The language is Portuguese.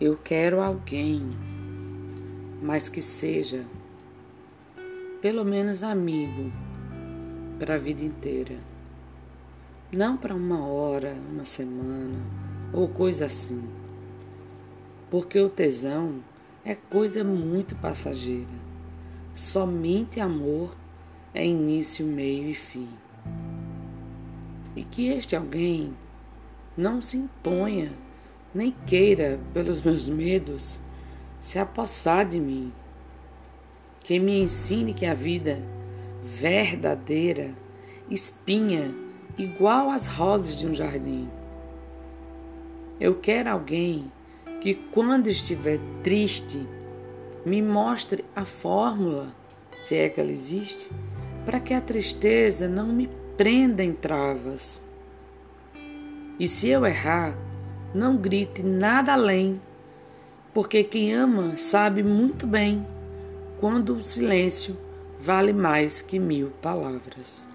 Eu quero alguém, mas que seja pelo menos amigo para a vida inteira. Não para uma hora, uma semana ou coisa assim. Porque o tesão é coisa muito passageira. Somente amor é início, meio e fim. E que este alguém não se imponha nem queira, pelos meus medos, se apossar de mim. Que me ensine que a vida verdadeira espinha igual às rosas de um jardim. Eu quero alguém que, quando estiver triste, me mostre a fórmula, se é que ela existe, para que a tristeza não me prenda em travas. E se eu errar, não grite nada além, porque quem ama sabe muito bem quando o silêncio vale mais que mil palavras.